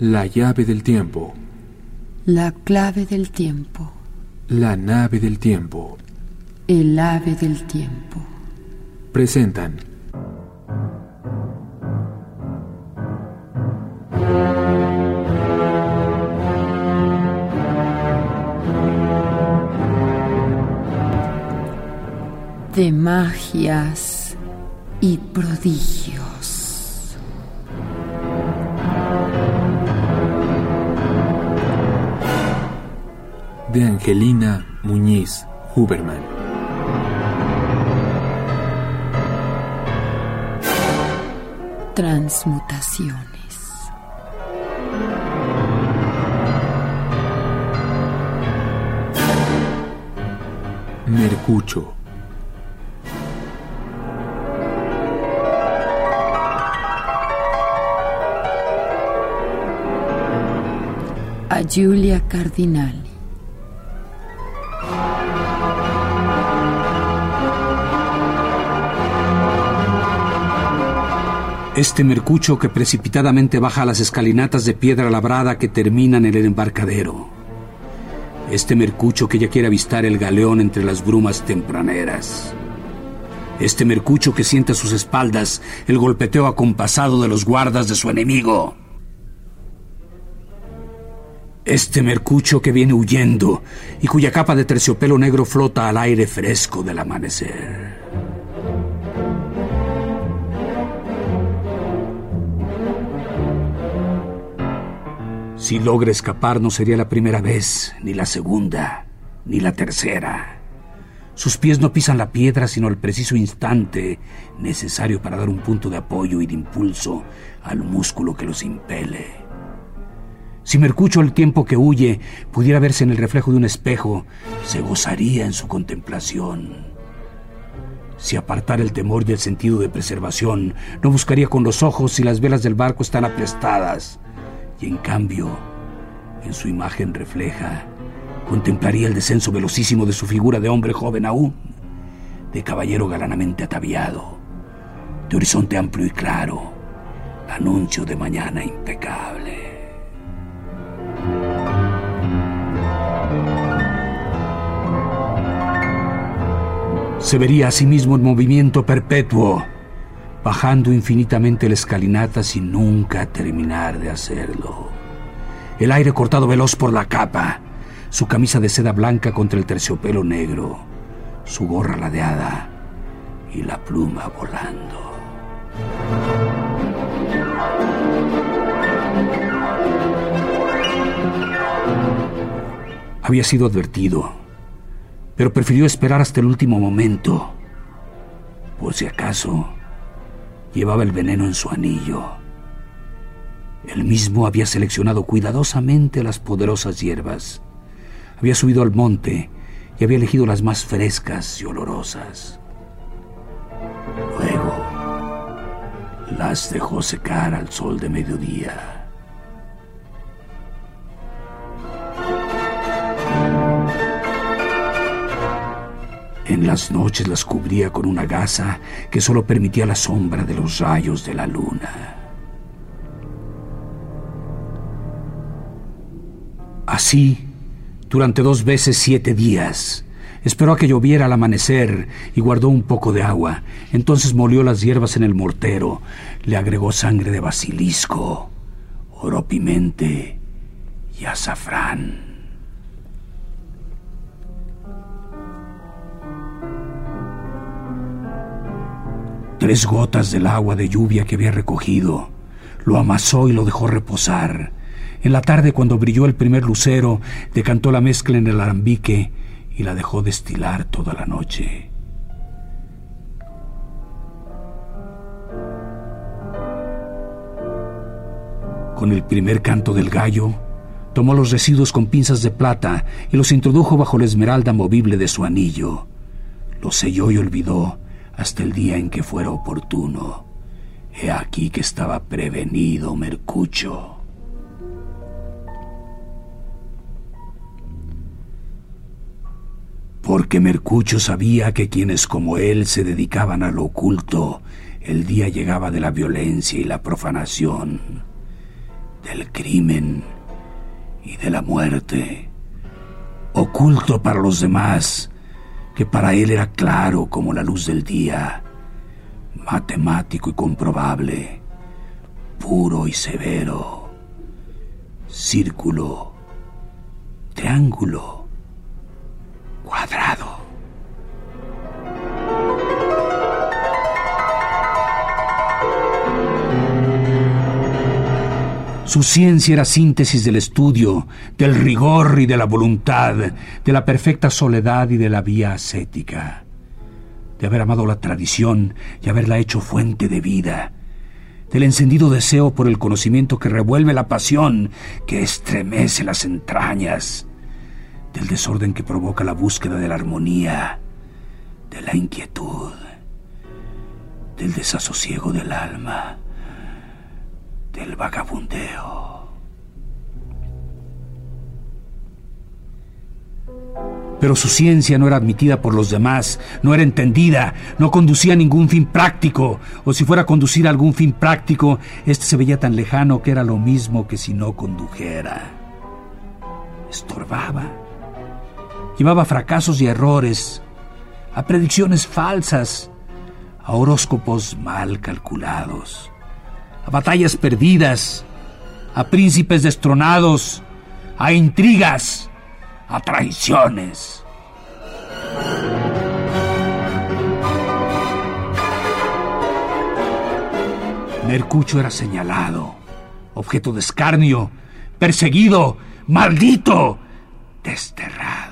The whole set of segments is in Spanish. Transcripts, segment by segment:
La llave del tiempo. La clave del tiempo. La nave del tiempo. El ave del tiempo. Presentan. De magias y prodigios. De Angelina Muñiz Huberman. Transmutaciones. Mercucho. A Giulia Cardinali. Este mercucho que precipitadamente baja las escalinatas de piedra labrada que terminan en el embarcadero. Este mercucho que ya quiere avistar el galeón entre las brumas tempraneras. Este mercucho que siente a sus espaldas el golpeteo acompasado de los guardas de su enemigo. Este mercucho que viene huyendo y cuya capa de terciopelo negro flota al aire fresco del amanecer. Si logra escapar no sería la primera vez, ni la segunda, ni la tercera. Sus pies no pisan la piedra sino el preciso instante necesario para dar un punto de apoyo y de impulso al músculo que los impele. Si Mercucho el tiempo que huye pudiera verse en el reflejo de un espejo, se gozaría en su contemplación. Si apartara el temor y el sentido de preservación, no buscaría con los ojos si las velas del barco están aplastadas. Y en cambio, en su imagen refleja, contemplaría el descenso velocísimo de su figura de hombre joven aún, de caballero galanamente ataviado, de horizonte amplio y claro, anuncio de mañana impecable. Se vería a sí mismo en movimiento perpetuo, bajando infinitamente la escalinata sin nunca terminar de hacerlo. El aire cortado veloz por la capa, su camisa de seda blanca contra el terciopelo negro, su gorra ladeada. Y la pluma volando. Había sido advertido, pero prefirió esperar hasta el último momento, por si acaso llevaba el veneno en su anillo. Él mismo había seleccionado cuidadosamente las poderosas hierbas. Había subido al monte y había elegido las más frescas y olorosas. Luego las dejó secar al sol de mediodía. En las noches las cubría con una gasa que solo permitía la sombra de los rayos de la luna. Así, durante dos veces siete días, esperó a que lloviera al amanecer y guardó un poco de agua. Entonces molió las hierbas en el mortero, le agregó sangre de basilisco, oro pimente y azafrán. Tres gotas del agua de lluvia que había recogido. Lo amasó y lo dejó reposar. En la tarde, cuando brilló el primer lucero, decantó la mezcla en el alambique y la dejó destilar toda la noche. Con el primer canto del gallo, tomó los residuos con pinzas de plata y los introdujo bajo la esmeralda movible de su anillo. Los selló y olvidó hasta el día en que fuera oportuno. He aquí que estaba prevenido Mercucho. Porque Mercucho sabía que quienes como él se dedicaban a lo oculto, el día llegaba de la violencia y la profanación. del crimen y de la muerte, oculto para los demás, que para él era claro como la luz del día, matemático y comprobable, puro y severo, círculo, triángulo, Su ciencia era síntesis del estudio, del rigor y de la voluntad, de la perfecta soledad y de la vía ascética, de haber amado la tradición y haberla hecho fuente de vida, del encendido deseo por el conocimiento que revuelve la pasión, que estremece las entrañas, del desorden que provoca la búsqueda de la armonía, de la inquietud, del desasosiego del alma del vagabundeo. Pero su ciencia no era admitida por los demás, no era entendida, no conducía a ningún fin práctico, o si fuera a conducir a algún fin práctico, este se veía tan lejano que era lo mismo que si no condujera. Estorbaba. Llevaba fracasos y errores, a predicciones falsas, a horóscopos mal calculados batallas perdidas, a príncipes destronados, a intrigas, a traiciones. Mercucho era señalado, objeto de escarnio, perseguido, maldito, desterrado.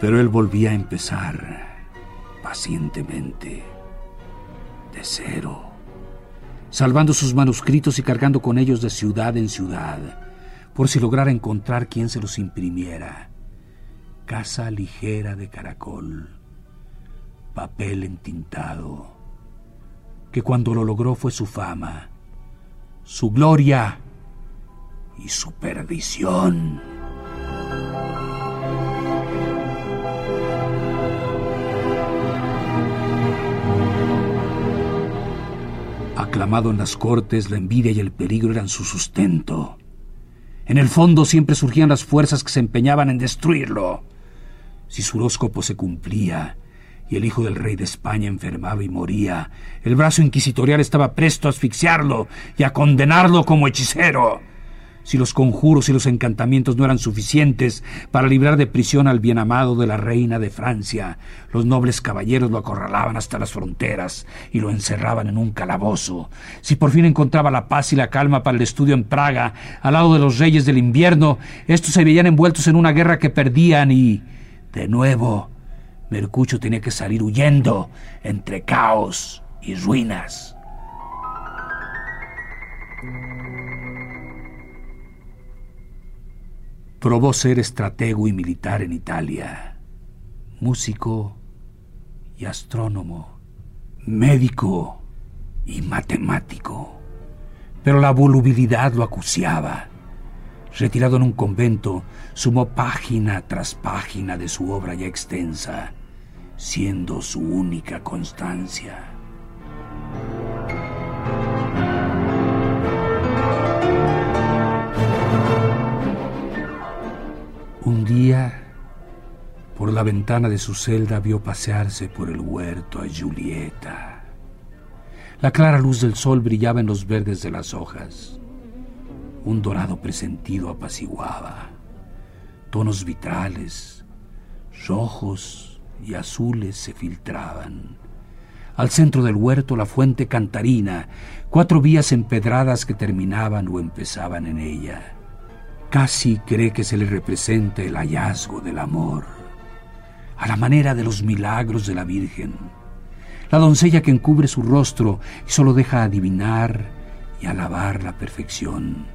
Pero él volvía a empezar pacientemente, de cero, salvando sus manuscritos y cargando con ellos de ciudad en ciudad, por si lograra encontrar quien se los imprimiera. Casa ligera de caracol, papel entintado, que cuando lo logró fue su fama, su gloria y su perdición. Aclamado en las cortes, la envidia y el peligro eran su sustento. En el fondo siempre surgían las fuerzas que se empeñaban en destruirlo. Si su horóscopo se cumplía y el hijo del rey de España enfermaba y moría, el brazo inquisitorial estaba presto a asfixiarlo y a condenarlo como hechicero si los conjuros y los encantamientos no eran suficientes para librar de prisión al bien amado de la reina de Francia, los nobles caballeros lo acorralaban hasta las fronteras y lo encerraban en un calabozo. Si por fin encontraba la paz y la calma para el estudio en Praga, al lado de los reyes del invierno, estos se veían envueltos en una guerra que perdían y, de nuevo, Mercucho tenía que salir huyendo entre caos y ruinas. Probó ser estratego y militar en Italia, músico y astrónomo, médico y matemático. Pero la volubilidad lo acuciaba. Retirado en un convento, sumó página tras página de su obra ya extensa, siendo su única constancia. Un día, por la ventana de su celda, vio pasearse por el huerto a Julieta. La clara luz del sol brillaba en los verdes de las hojas. Un dorado presentido apaciguaba. Tonos vitrales, rojos y azules se filtraban. Al centro del huerto la fuente cantarina, cuatro vías empedradas que terminaban o empezaban en ella. Casi cree que se le representa el hallazgo del amor, a la manera de los milagros de la Virgen. La doncella que encubre su rostro y solo deja adivinar y alabar la perfección.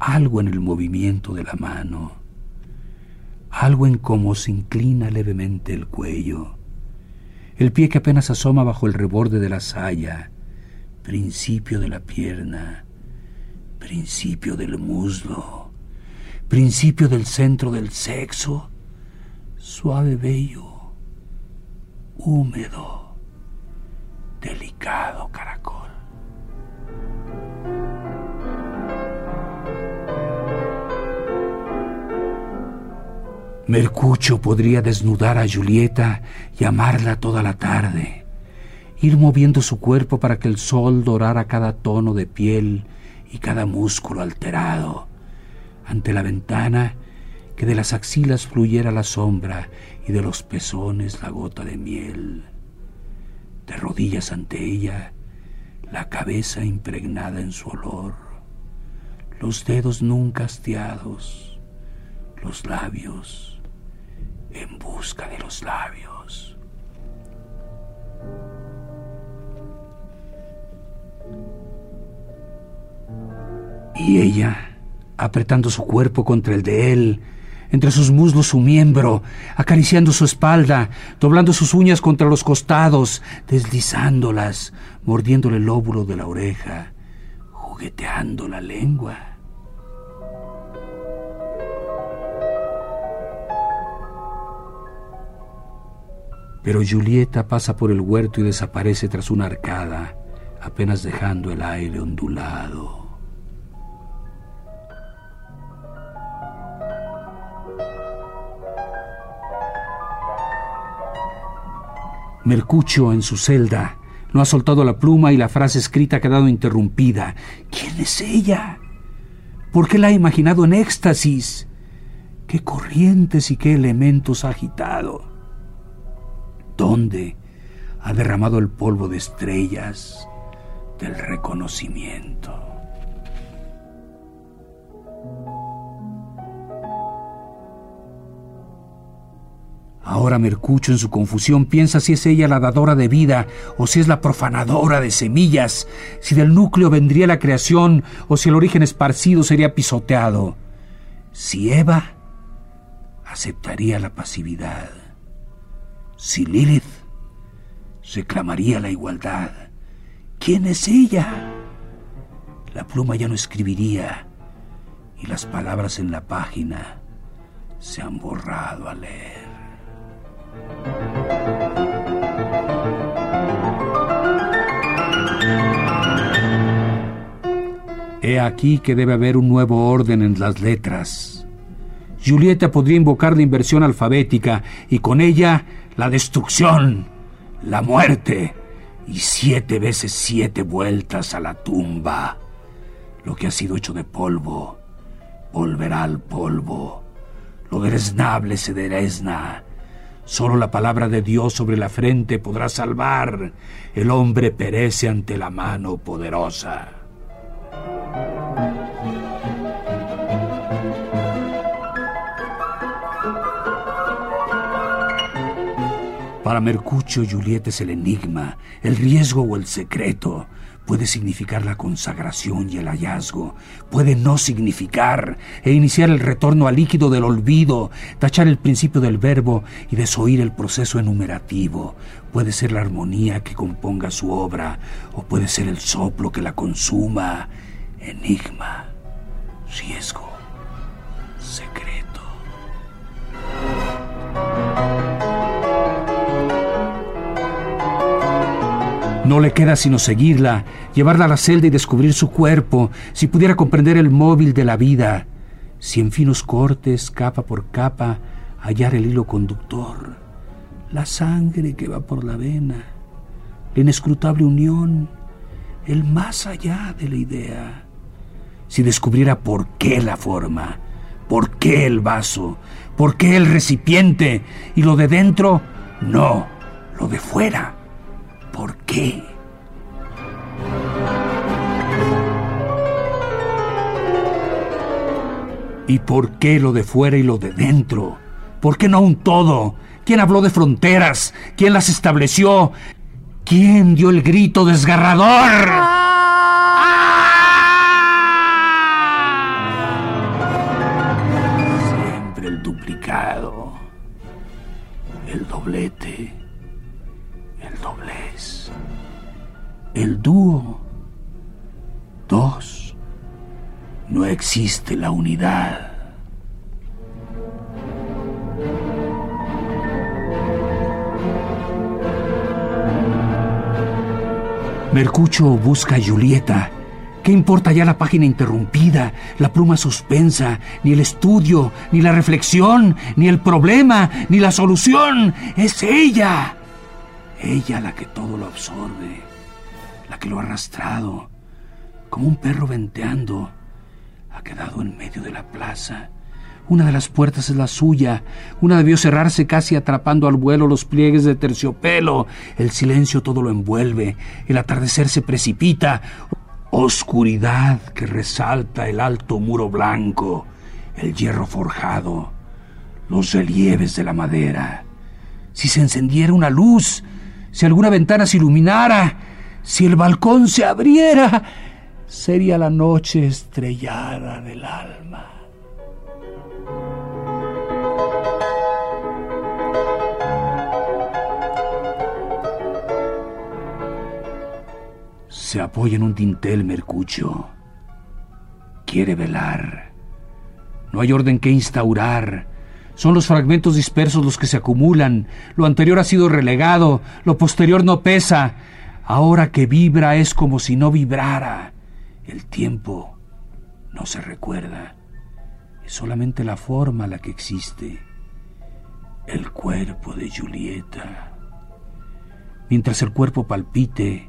Algo en el movimiento de la mano, algo en cómo se inclina levemente el cuello, el pie que apenas asoma bajo el reborde de la saya, principio de la pierna, principio del muslo principio del centro del sexo, suave bello, húmedo. duplicado, caracol. Mercucho podría desnudar a Julieta y amarla toda la tarde, ir moviendo su cuerpo para que el sol dorara cada tono de piel y cada músculo alterado. Ante la ventana, que de las axilas fluyera la sombra y de los pezones la gota de miel. De rodillas ante ella, la cabeza impregnada en su olor, los dedos nunca hastiados, los labios en busca de los labios. Y ella, apretando su cuerpo contra el de él, entre sus muslos su miembro, acariciando su espalda, doblando sus uñas contra los costados, deslizándolas, mordiéndole el lóbulo de la oreja, jugueteando la lengua. Pero Julieta pasa por el huerto y desaparece tras una arcada, apenas dejando el aire ondulado. Mercucho en su celda no ha soltado la pluma y la frase escrita ha quedado interrumpida. ¿Quién es ella? ¿Por qué la ha imaginado en éxtasis? ¿Qué corrientes y qué elementos ha agitado? ¿Dónde ha derramado el polvo de estrellas del reconocimiento? Ahora Mercucho en su confusión piensa si es ella la dadora de vida o si es la profanadora de semillas, si del núcleo vendría la creación o si el origen esparcido sería pisoteado. Si Eva aceptaría la pasividad si Lilith reclamaría la igualdad, ¿quién es ella? La pluma ya no escribiría y las palabras en la página se han borrado al leer. Aquí que debe haber un nuevo orden en las letras. Julieta podría invocar la inversión alfabética y con ella la destrucción, la muerte y siete veces siete vueltas a la tumba. Lo que ha sido hecho de polvo volverá al polvo. Lo dereznable se derezna. Solo la palabra de Dios sobre la frente podrá salvar. El hombre perece ante la mano poderosa. Para Mercucio, Julieta es el enigma, el riesgo o el secreto. Puede significar la consagración y el hallazgo. Puede no significar e iniciar el retorno al líquido del olvido, tachar el principio del verbo y desoír el proceso enumerativo. Puede ser la armonía que componga su obra o puede ser el soplo que la consuma. Enigma, riesgo, secreto. No le queda sino seguirla, llevarla a la celda y descubrir su cuerpo, si pudiera comprender el móvil de la vida, si en finos cortes, capa por capa, hallar el hilo conductor, la sangre que va por la vena, la inescrutable unión, el más allá de la idea, si descubriera por qué la forma, por qué el vaso, por qué el recipiente, y lo de dentro, no, lo de fuera ¿Por qué? ¿Y por qué lo de fuera y lo de dentro? ¿Por qué no un todo? ¿Quién habló de fronteras? ¿Quién las estableció? ¿Quién dio el grito desgarrador? Existe la unidad. Mercucho busca a Julieta. ¿Qué importa ya la página interrumpida, la pluma suspensa, ni el estudio, ni la reflexión, ni el problema, ni la solución? Es ella. Ella la que todo lo absorbe, la que lo ha arrastrado, como un perro venteando. Ha quedado en medio de la plaza una de las puertas es la suya. Una debió cerrarse casi atrapando al vuelo los pliegues de terciopelo. El silencio todo lo envuelve. El atardecer se precipita. Oscuridad que resalta el alto muro blanco, el hierro forjado, los relieves de la madera. Si se encendiera una luz, si alguna ventana se iluminara, si el balcón se abriera, sería la noche estrellada del alma. Se apoya en un dintel Mercucho. Quiere velar. No hay orden que instaurar. Son los fragmentos dispersos los que se acumulan. Lo anterior ha sido relegado, lo posterior no pesa. Ahora que vibra es como si no vibrara. El tiempo no se recuerda. Es solamente la forma la que existe. El cuerpo de Julieta. Mientras el cuerpo palpite,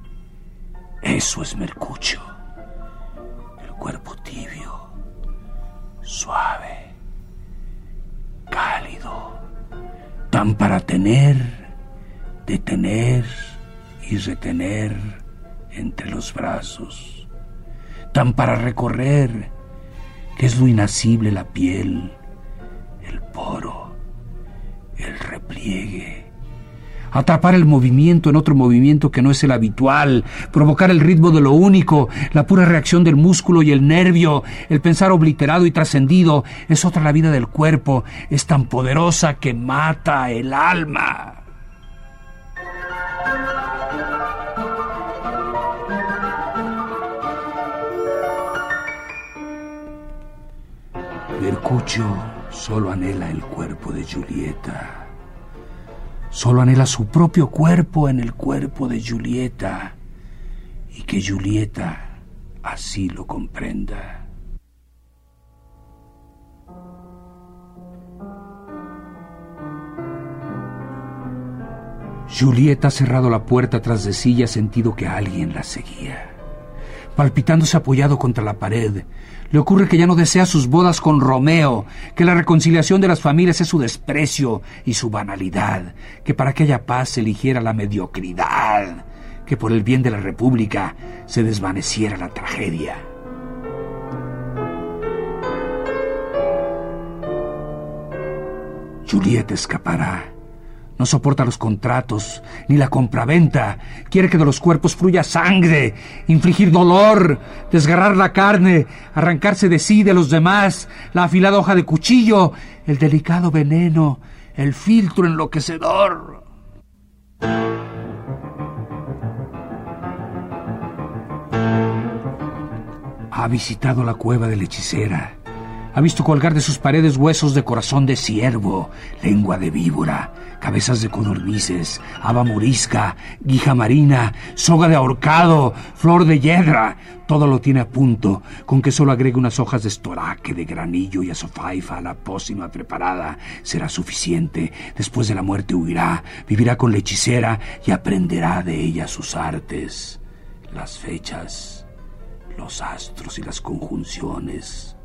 eso es Mercucho. El cuerpo tibio, suave, cálido, tan para tener, detener y retener entre los brazos, tan para recorrer, que es lo inacible la piel, el poro, el repliegue atrapar el movimiento en otro movimiento que no es el habitual, provocar el ritmo de lo único, la pura reacción del músculo y el nervio, el pensar obliterado y trascendido, es otra la vida del cuerpo, es tan poderosa que mata el alma. Mercucho solo anhela el cuerpo de Julieta Solo anhela su propio cuerpo en el cuerpo de Julieta y que Julieta así lo comprenda. Julieta ha cerrado la puerta tras de sí y ha sentido que alguien la seguía palpitándose apoyado contra la pared. Le ocurre que ya no desea sus bodas con Romeo, que la reconciliación de las familias es su desprecio y su banalidad, que para aquella paz eligiera la mediocridad, que por el bien de la República se desvaneciera la tragedia. Julieta escapará no soporta los contratos ni la compraventa. Quiere que de los cuerpos fluya sangre, infligir dolor, desgarrar la carne, arrancarse de sí de los demás, la afilada hoja de cuchillo, el delicado veneno, el filtro enloquecedor. Ha visitado la cueva de la hechicera. Ha visto colgar de sus paredes huesos de corazón de ciervo, lengua de víbora, cabezas de codornices, haba morisca, guija marina, soga de ahorcado, flor de hiedra. Todo lo tiene a punto, con que solo agregue unas hojas de estoraque, de granillo y azofaifa a la pócima preparada. Será suficiente. Después de la muerte huirá, vivirá con la hechicera y aprenderá de ella sus artes, las fechas, los astros y las conjunciones,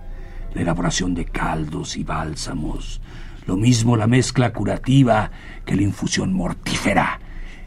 la elaboración de caldos y bálsamos, lo mismo la mezcla curativa que la infusión mortífera,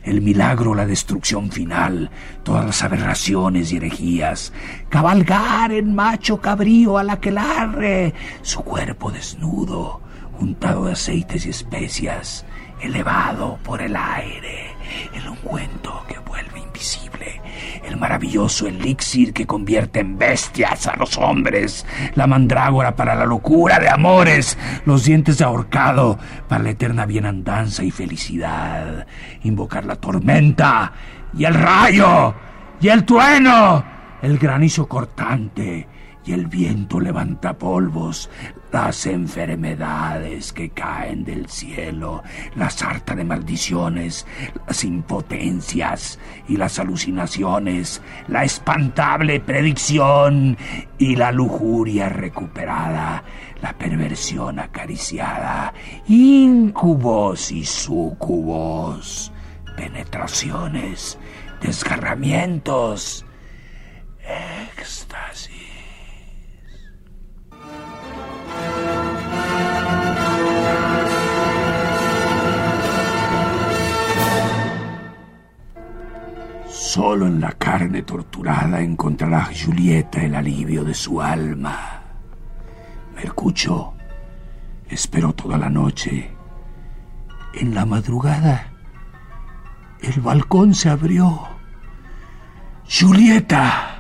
el milagro, la destrucción final, todas las aberraciones y herejías, cabalgar en macho cabrío a la que larre, su cuerpo desnudo, untado de aceites y especias, elevado por el aire, el ungüento que vuelve invisible, el maravilloso elixir que convierte en bestias a los hombres, la mandrágora para la locura de amores, los dientes de ahorcado para la eterna bienandanza y felicidad, invocar la tormenta y el rayo y el trueno, el granizo cortante y el viento levanta polvos, las enfermedades que caen del cielo, la sarta de maldiciones, las impotencias y las alucinaciones, la espantable predicción y la lujuria recuperada, la perversión acariciada, incubos y sucubos, penetraciones, desgarramientos, éxtasis. Solo en la carne torturada encontrará Julieta el alivio de su alma. Mercucho esperó toda la noche. En la madrugada, el balcón se abrió. Julieta.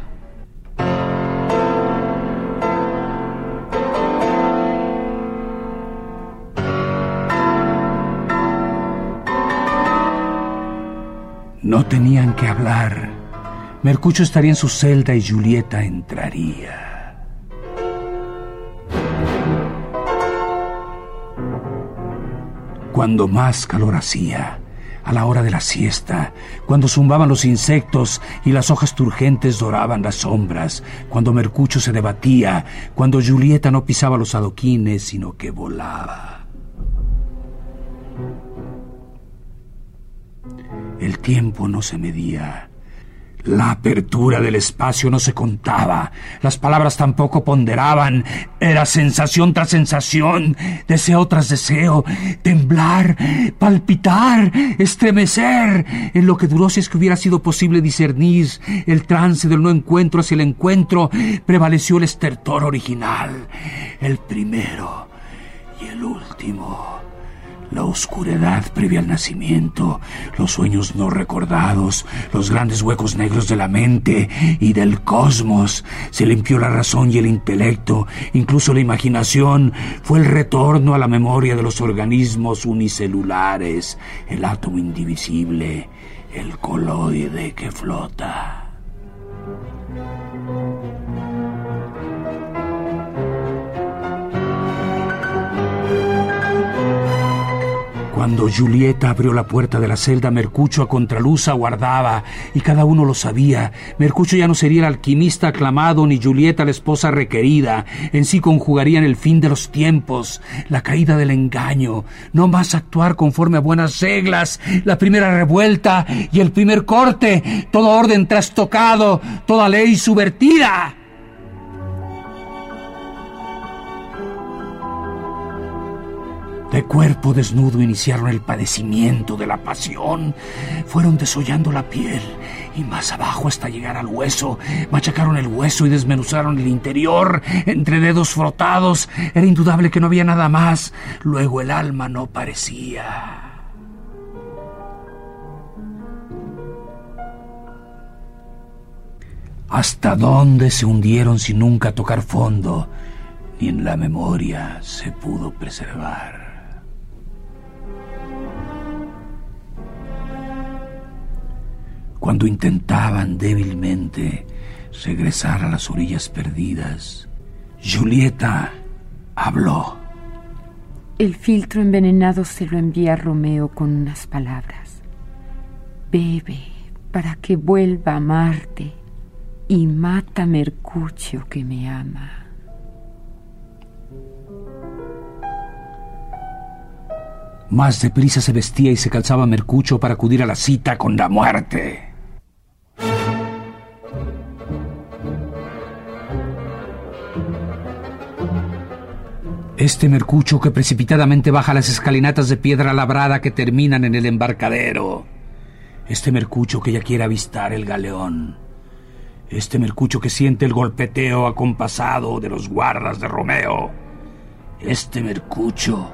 No tenían que hablar. Mercucho estaría en su celda y Julieta entraría. Cuando más calor hacía, a la hora de la siesta, cuando zumbaban los insectos y las hojas turgentes doraban las sombras, cuando Mercucho se debatía, cuando Julieta no pisaba los adoquines, sino que volaba. El tiempo no se medía. La apertura del espacio no se contaba. Las palabras tampoco ponderaban. Era sensación tras sensación, deseo tras deseo, temblar, palpitar, estremecer. En lo que duró si es que hubiera sido posible discernir el trance del no encuentro hacia el encuentro, prevaleció el estertor original, el primero y el último. La oscuridad previa al nacimiento, los sueños no recordados, los grandes huecos negros de la mente y del cosmos. Se limpió la razón y el intelecto, incluso la imaginación. Fue el retorno a la memoria de los organismos unicelulares, el átomo indivisible, el coloide que flota. Cuando Julieta abrió la puerta de la celda, Mercucho a contraluz aguardaba, y cada uno lo sabía. Mercucho ya no sería el alquimista aclamado, ni Julieta la esposa requerida. En sí conjugarían el fin de los tiempos, la caída del engaño, no más actuar conforme a buenas reglas, la primera revuelta y el primer corte, todo orden trastocado, toda ley subvertida. De cuerpo desnudo iniciaron el padecimiento de la pasión. Fueron desollando la piel y más abajo hasta llegar al hueso. Machacaron el hueso y desmenuzaron el interior. Entre dedos frotados era indudable que no había nada más. Luego el alma no parecía. ¿Hasta dónde se hundieron sin nunca tocar fondo? Ni en la memoria se pudo preservar. Cuando intentaban débilmente regresar a las orillas perdidas, Julieta habló. El filtro envenenado se lo envía a Romeo con unas palabras. Bebe para que vuelva a amarte y mata a Mercucio que me ama. Más deprisa se vestía y se calzaba Mercucho para acudir a la cita con la muerte. Este mercucho que precipitadamente baja las escalinatas de piedra labrada que terminan en el embarcadero. Este mercucho que ya quiere avistar el galeón. Este mercucho que siente el golpeteo acompasado de los guardas de Romeo. Este mercucho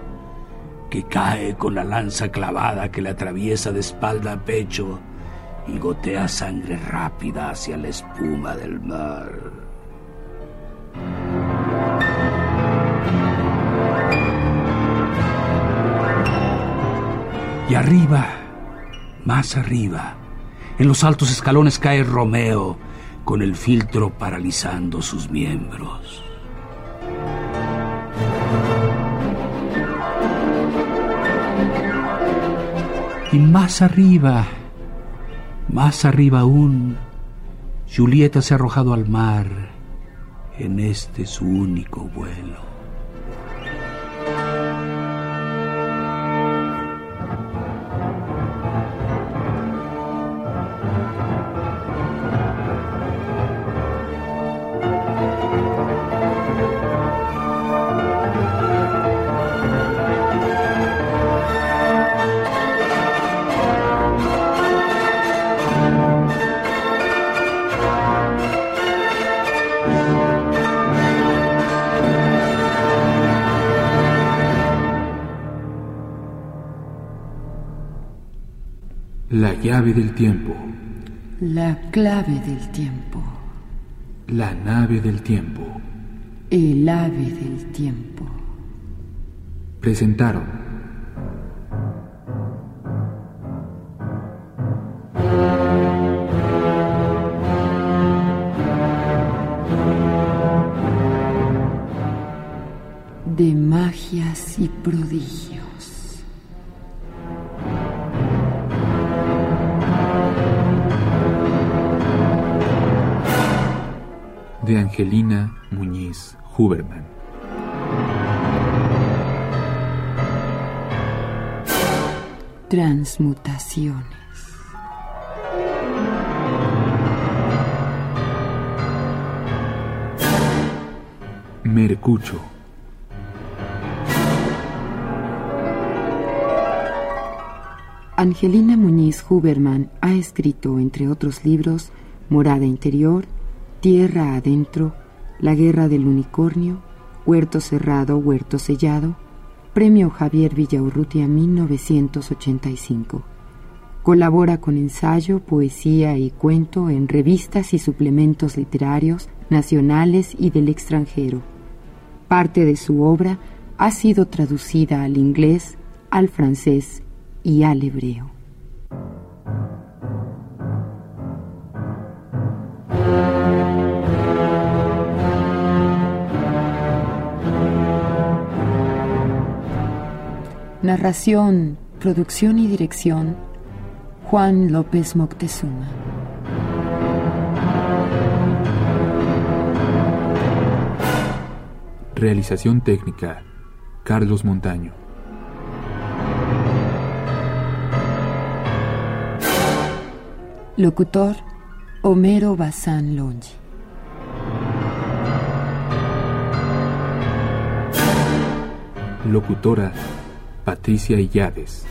que cae con la lanza clavada que le atraviesa de espalda a pecho y gotea sangre rápida hacia la espuma del mar. Y arriba, más arriba, en los altos escalones cae Romeo, con el filtro paralizando sus miembros. Y más arriba, más arriba aún, Julieta se ha arrojado al mar en este su único vuelo. La llave del tiempo. La clave del tiempo. La nave del tiempo. El ave del tiempo. Presentaron. De magias y prodigios. Angelina Muñiz Huberman. Transmutaciones. Mercucho. Angelina Muñiz Huberman ha escrito, entre otros libros, Morada Interior, Tierra Adentro, La Guerra del Unicornio, Huerto Cerrado, Huerto Sellado, Premio Javier Villaurrutia 1985. Colabora con ensayo, poesía y cuento en revistas y suplementos literarios nacionales y del extranjero. Parte de su obra ha sido traducida al inglés, al francés y al hebreo. Narración, producción y dirección, Juan López Moctezuma. Realización técnica. Carlos Montaño. Locutor, Homero Bazán Longi. Locutora. Patricia Illades.